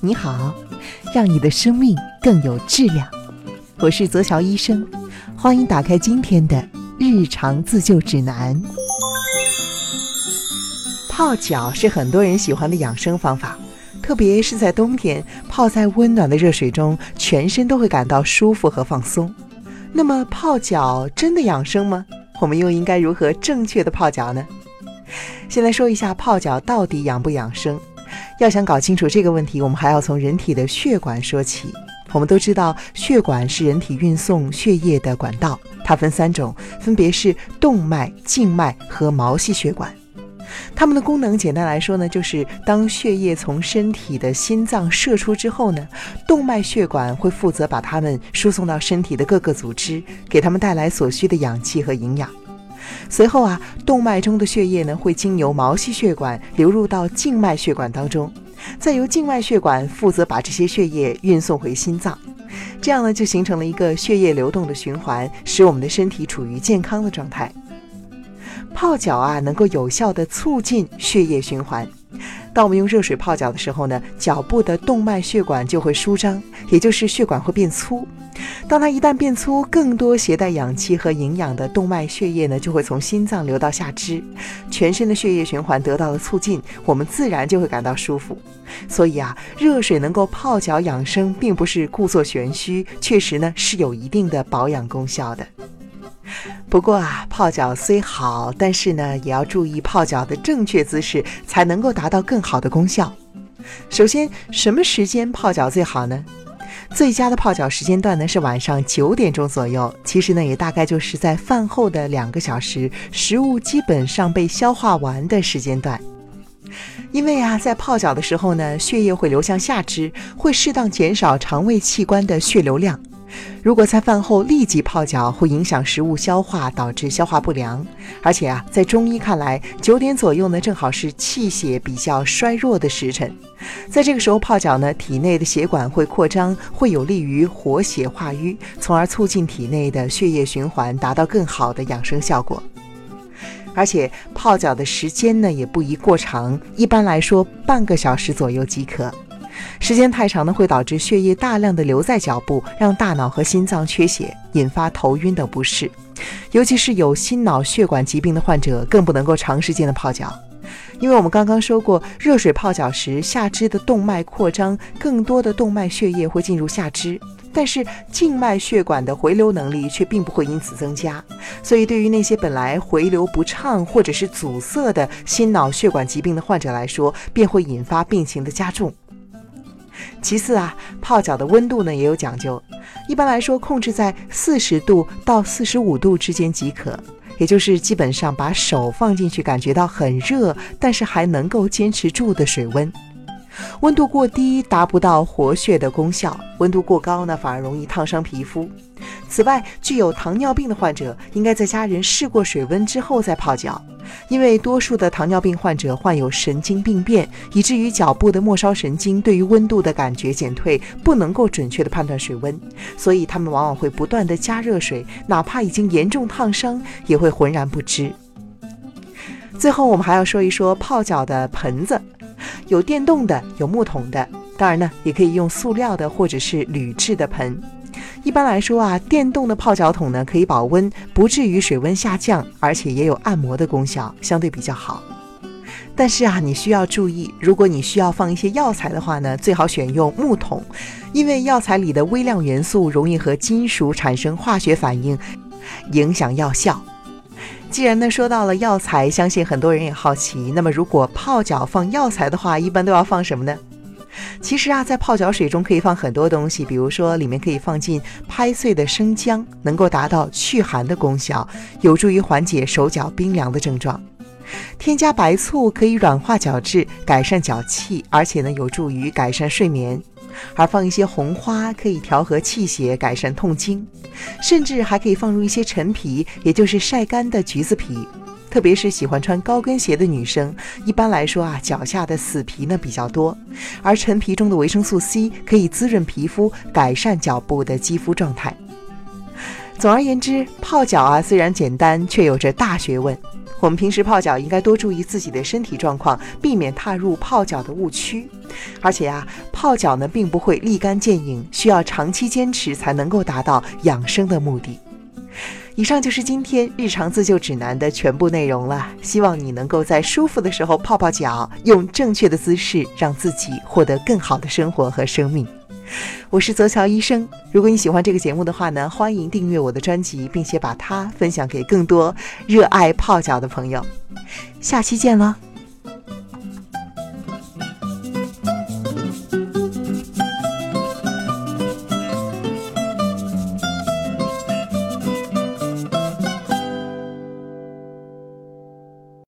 你好，让你的生命更有质量。我是泽乔医生，欢迎打开今天的日常自救指南。泡脚是很多人喜欢的养生方法，特别是在冬天，泡在温暖的热水中，全身都会感到舒服和放松。那么，泡脚真的养生吗？我们又应该如何正确的泡脚呢？先来说一下泡脚到底养不养生。要想搞清楚这个问题，我们还要从人体的血管说起。我们都知道，血管是人体运送血液的管道，它分三种，分别是动脉、静脉和毛细血管。它们的功能简单来说呢，就是当血液从身体的心脏射出之后呢，动脉血管会负责把它们输送到身体的各个组织，给它们带来所需的氧气和营养。随后啊，动脉中的血液呢会经由毛细血管流入到静脉血管当中，再由静脉血管负责把这些血液运送回心脏，这样呢就形成了一个血液流动的循环，使我们的身体处于健康的状态。泡脚啊，能够有效地促进血液循环。当我们用热水泡脚的时候呢，脚部的动脉血管就会舒张，也就是血管会变粗。当它一旦变粗，更多携带氧气和营养的动脉血液呢，就会从心脏流到下肢，全身的血液循环得到了促进，我们自然就会感到舒服。所以啊，热水能够泡脚养生，并不是故作玄虚，确实呢是有一定的保养功效的。不过啊，泡脚虽好，但是呢，也要注意泡脚的正确姿势，才能够达到更好的功效。首先，什么时间泡脚最好呢？最佳的泡脚时间段呢是晚上九点钟左右，其实呢也大概就是在饭后的两个小时，食物基本上被消化完的时间段。因为啊，在泡脚的时候呢，血液会流向下肢，会适当减少肠胃器官的血流量。如果在饭后立即泡脚，会影响食物消化，导致消化不良。而且啊，在中医看来，九点左右呢，正好是气血比较衰弱的时辰。在这个时候泡脚呢，体内的血管会扩张，会有利于活血化瘀，从而促进体内的血液循环，达到更好的养生效果。而且泡脚的时间呢，也不宜过长，一般来说半个小时左右即可。时间太长呢，会导致血液大量的留在脚部，让大脑和心脏缺血，引发头晕等不适。尤其是有心脑血管疾病的患者，更不能够长时间的泡脚，因为我们刚刚说过，热水泡脚时，下肢的动脉扩张，更多的动脉血液会进入下肢，但是静脉血管的回流能力却并不会因此增加。所以，对于那些本来回流不畅或者是阻塞的心脑血管疾病的患者来说，便会引发病情的加重。其次啊，泡脚的温度呢也有讲究，一般来说控制在四十度到四十五度之间即可，也就是基本上把手放进去，感觉到很热，但是还能够坚持住的水温。温度过低达不到活血的功效，温度过高呢反而容易烫伤皮肤。此外，具有糖尿病的患者应该在家人试过水温之后再泡脚，因为多数的糖尿病患者患有神经病变，以至于脚部的末梢神经对于温度的感觉减退，不能够准确的判断水温，所以他们往往会不断的加热水，哪怕已经严重烫伤，也会浑然不知。最后，我们还要说一说泡脚的盆子。有电动的，有木桶的，当然呢，也可以用塑料的或者是铝制的盆。一般来说啊，电动的泡脚桶呢可以保温，不至于水温下降，而且也有按摩的功效，相对比较好。但是啊，你需要注意，如果你需要放一些药材的话呢，最好选用木桶，因为药材里的微量元素容易和金属产生化学反应，影响药效。既然呢说到了药材，相信很多人也好奇。那么如果泡脚放药材的话，一般都要放什么呢？其实啊，在泡脚水中可以放很多东西，比如说里面可以放进拍碎的生姜，能够达到祛寒的功效，有助于缓解手脚冰凉的症状。添加白醋可以软化角质，改善脚气，而且呢有助于改善睡眠。而放一些红花可以调和气血，改善痛经，甚至还可以放入一些陈皮，也就是晒干的橘子皮。特别是喜欢穿高跟鞋的女生，一般来说啊，脚下的死皮呢比较多，而陈皮中的维生素 C 可以滋润皮肤，改善脚部的肌肤状态。总而言之，泡脚啊虽然简单，却有着大学问。我们平时泡脚应该多注意自己的身体状况，避免踏入泡脚的误区。而且呀，泡脚呢并不会立竿见影，需要长期坚持才能够达到养生的目的。以上就是今天日常自救指南的全部内容了。希望你能够在舒服的时候泡泡脚，用正确的姿势让自己获得更好的生活和生命。我是泽乔医生。如果你喜欢这个节目的话呢，欢迎订阅我的专辑，并且把它分享给更多热爱泡脚的朋友。下期见了。